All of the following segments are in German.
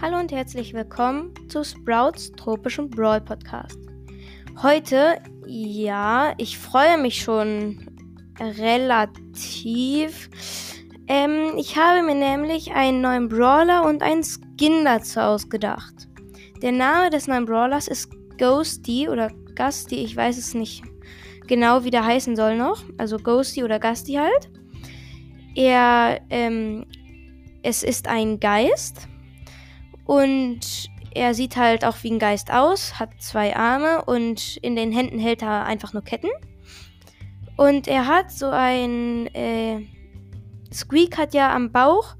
Hallo und herzlich willkommen zu Sprouts tropischem Brawl Podcast. Heute, ja, ich freue mich schon relativ. Ähm, ich habe mir nämlich einen neuen Brawler und einen Skin dazu ausgedacht. Der Name des neuen Brawlers ist Ghosty oder Gusty, ich weiß es nicht genau, wie der heißen soll noch. Also Ghosty oder Gusty halt. Er, ähm, es ist ein Geist und er sieht halt auch wie ein Geist aus, hat zwei Arme und in den Händen hält er einfach nur Ketten. Und er hat so ein. Äh, Squeak hat ja am Bauch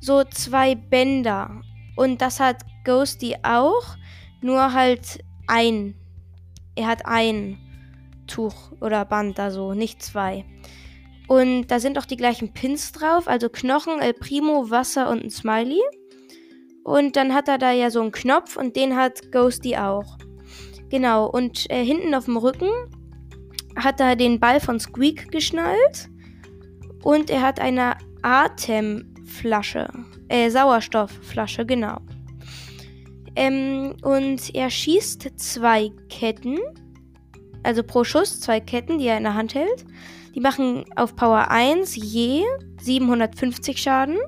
so zwei Bänder. Und das hat Ghosty auch, nur halt ein. Er hat ein Tuch oder Band da so, nicht zwei. Und da sind auch die gleichen Pins drauf, also Knochen, El Primo, Wasser und ein Smiley. Und dann hat er da ja so einen Knopf und den hat Ghosty auch. Genau, und äh, hinten auf dem Rücken hat er den Ball von Squeak geschnallt. Und er hat eine Atemflasche. Äh, Sauerstoffflasche, genau. Ähm, und er schießt zwei Ketten. Also pro Schuss zwei Ketten, die er in der Hand hält. Die machen auf Power 1 je 750 Schaden.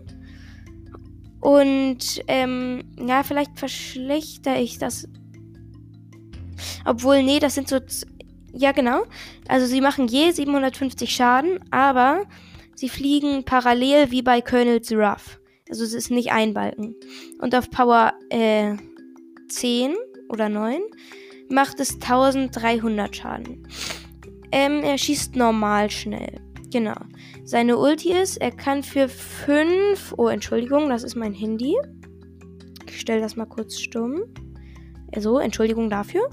Und ähm, ja, vielleicht verschlechter ich das. Obwohl, nee, das sind so. Ja, genau. Also sie machen je 750 Schaden, aber sie fliegen parallel wie bei Colonel's Ruff. Also es ist nicht ein Balken. Und auf Power äh, 10 oder 9 macht es 1300 Schaden. Ähm, er schießt normal schnell. Genau. Seine Ulti ist, er kann für 5. Oh, Entschuldigung, das ist mein Handy. Ich stelle das mal kurz stumm. So, Entschuldigung dafür.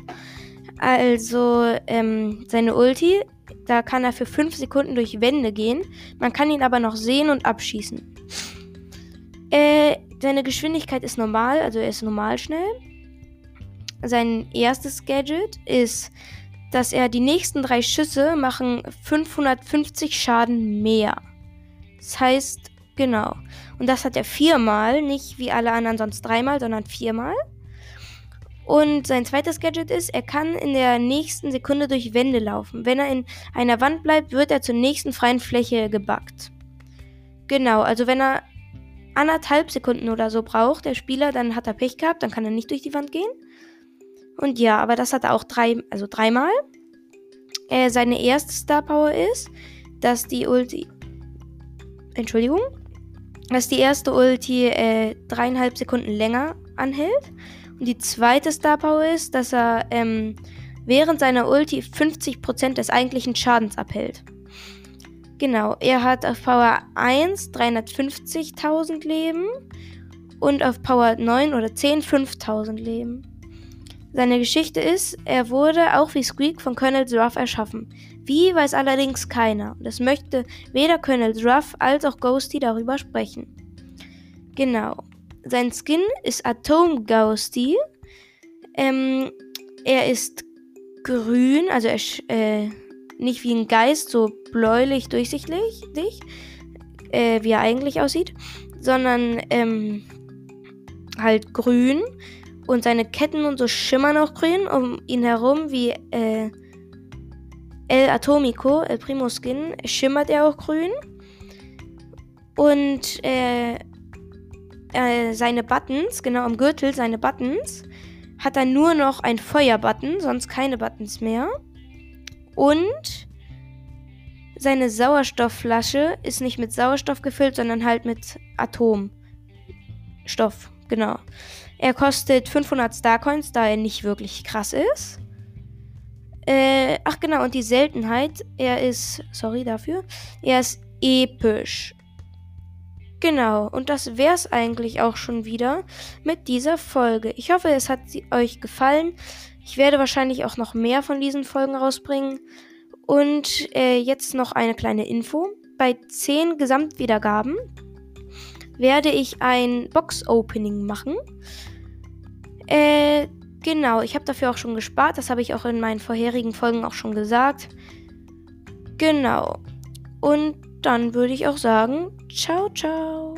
Also, ähm, seine Ulti, da kann er für 5 Sekunden durch Wände gehen. Man kann ihn aber noch sehen und abschießen. Äh, seine Geschwindigkeit ist normal, also er ist normal schnell. Sein erstes Gadget ist dass er die nächsten drei Schüsse machen 550 Schaden mehr. Das heißt, genau. Und das hat er viermal, nicht wie alle anderen sonst dreimal, sondern viermal. Und sein zweites Gadget ist, er kann in der nächsten Sekunde durch Wände laufen. Wenn er in einer Wand bleibt, wird er zur nächsten freien Fläche gebackt. Genau, also wenn er anderthalb Sekunden oder so braucht, der Spieler, dann hat er Pech gehabt, dann kann er nicht durch die Wand gehen. Und ja, aber das hat er auch drei, also dreimal. Äh, seine erste Star Power ist, dass die Ulti. Entschuldigung. Dass die erste Ulti äh, dreieinhalb Sekunden länger anhält. Und die zweite Star Power ist, dass er ähm, während seiner Ulti 50% des eigentlichen Schadens abhält. Genau, er hat auf Power 1 350.000 Leben und auf Power 9 oder 10 5000 Leben. Seine Geschichte ist, er wurde auch wie Squeak von Colonel Ruff erschaffen. Wie weiß allerdings keiner. Und es möchte weder Colonel Ruff als auch Ghosty darüber sprechen. Genau. Sein Skin ist Atom Ghosty. Ähm, er ist grün, also er, äh, nicht wie ein Geist, so bläulich durchsichtig, äh, wie er eigentlich aussieht, sondern ähm, halt grün und seine Ketten und so schimmern auch grün um ihn herum wie äh, El Atomico, El Primo Skin, schimmert er auch grün. Und äh, äh, seine Buttons, genau am Gürtel, seine Buttons, hat er nur noch ein Feuerbutton, sonst keine Buttons mehr. Und seine Sauerstoffflasche ist nicht mit Sauerstoff gefüllt, sondern halt mit Atomstoff. Genau. Er kostet 500 Starcoins, da er nicht wirklich krass ist. Äh, ach genau, und die Seltenheit, er ist, sorry dafür, er ist episch. Genau, und das wäre es eigentlich auch schon wieder mit dieser Folge. Ich hoffe, es hat euch gefallen. Ich werde wahrscheinlich auch noch mehr von diesen Folgen rausbringen. Und äh, jetzt noch eine kleine Info. Bei 10 Gesamtwiedergaben werde ich ein Box-Opening machen. Äh, genau, ich habe dafür auch schon gespart. Das habe ich auch in meinen vorherigen Folgen auch schon gesagt. Genau. Und dann würde ich auch sagen, ciao, ciao.